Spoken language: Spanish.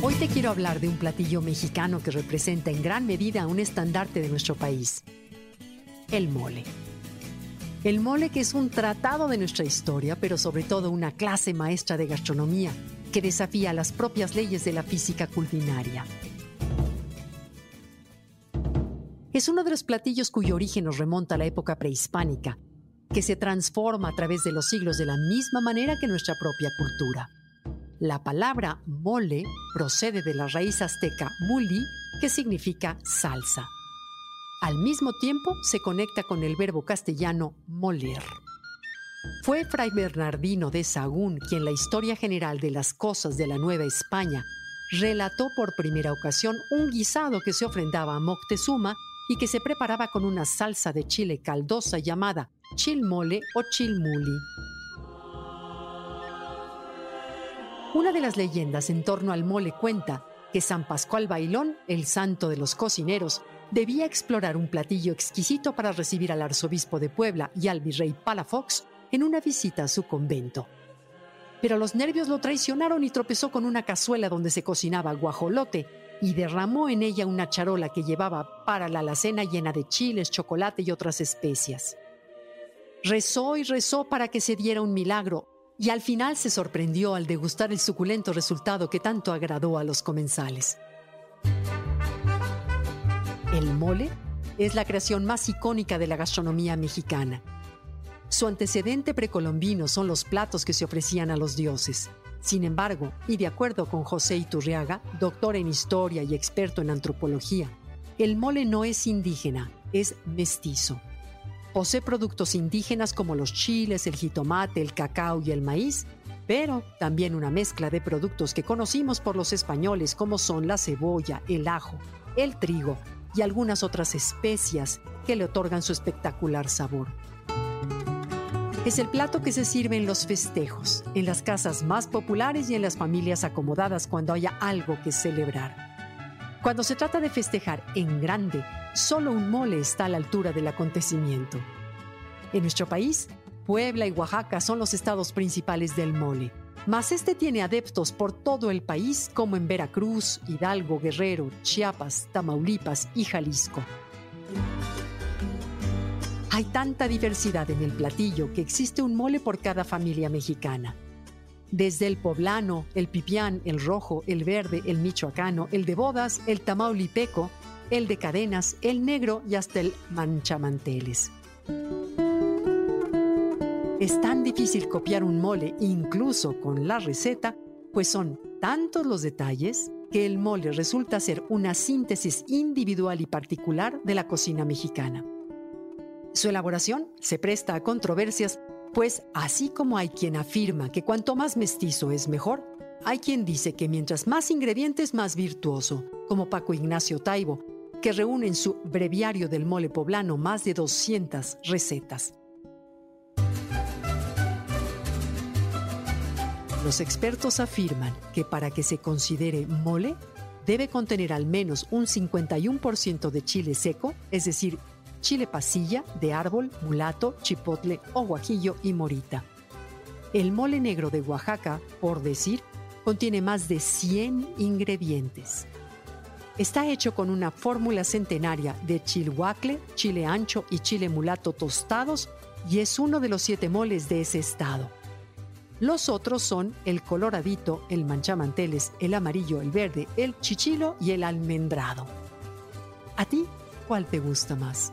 Hoy te quiero hablar de un platillo mexicano que representa en gran medida un estandarte de nuestro país. El mole. El mole que es un tratado de nuestra historia, pero sobre todo una clase maestra de gastronomía que desafía las propias leyes de la física culinaria. Es uno de los platillos cuyo origen nos remonta a la época prehispánica, que se transforma a través de los siglos de la misma manera que nuestra propia cultura. La palabra mole procede de la raíz azteca muli, que significa salsa. Al mismo tiempo se conecta con el verbo castellano moler. Fue Fray Bernardino de Sagún quien la historia general de las cosas de la Nueva España relató por primera ocasión un guisado que se ofrendaba a Moctezuma y que se preparaba con una salsa de chile caldosa llamada chilmole o chilmuli. Una de las leyendas en torno al mole cuenta que San Pascual Bailón, el santo de los cocineros, debía explorar un platillo exquisito para recibir al arzobispo de Puebla y al virrey Palafox en una visita a su convento. Pero los nervios lo traicionaron y tropezó con una cazuela donde se cocinaba guajolote y derramó en ella una charola que llevaba para la alacena llena de chiles, chocolate y otras especias. Rezó y rezó para que se diera un milagro y al final se sorprendió al degustar el suculento resultado que tanto agradó a los comensales. El mole es la creación más icónica de la gastronomía mexicana. Su antecedente precolombino son los platos que se ofrecían a los dioses. Sin embargo, y de acuerdo con José Iturriaga, doctor en historia y experto en antropología, el mole no es indígena, es mestizo. Posee productos indígenas como los chiles, el jitomate, el cacao y el maíz, pero también una mezcla de productos que conocimos por los españoles como son la cebolla, el ajo, el trigo y algunas otras especias que le otorgan su espectacular sabor. Es el plato que se sirve en los festejos, en las casas más populares y en las familias acomodadas cuando haya algo que celebrar. Cuando se trata de festejar en grande, solo un mole está a la altura del acontecimiento. En nuestro país, Puebla y Oaxaca son los estados principales del mole, mas este tiene adeptos por todo el país como en Veracruz, Hidalgo, Guerrero, Chiapas, Tamaulipas y Jalisco. Hay tanta diversidad en el platillo que existe un mole por cada familia mexicana. Desde el poblano, el pipián, el rojo, el verde, el michoacano, el de bodas, el tamaulipeco, el de cadenas, el negro y hasta el manchamanteles. Es tan difícil copiar un mole incluso con la receta, pues son tantos los detalles que el mole resulta ser una síntesis individual y particular de la cocina mexicana. Su elaboración se presta a controversias, pues así como hay quien afirma que cuanto más mestizo es mejor, hay quien dice que mientras más ingredientes más virtuoso, como Paco Ignacio Taibo, que reúne en su breviario del mole poblano más de 200 recetas. Los expertos afirman que para que se considere mole, debe contener al menos un 51% de chile seco, es decir, chile pasilla, de árbol, mulato, chipotle o guajillo y morita. El mole negro de Oaxaca, por decir, contiene más de 100 ingredientes. Está hecho con una fórmula centenaria de chilhuacle, chile ancho y chile mulato tostados y es uno de los siete moles de ese estado. Los otros son el coloradito, el manchamanteles, el amarillo, el verde, el chichilo y el almendrado. ¿A ti cuál te gusta más?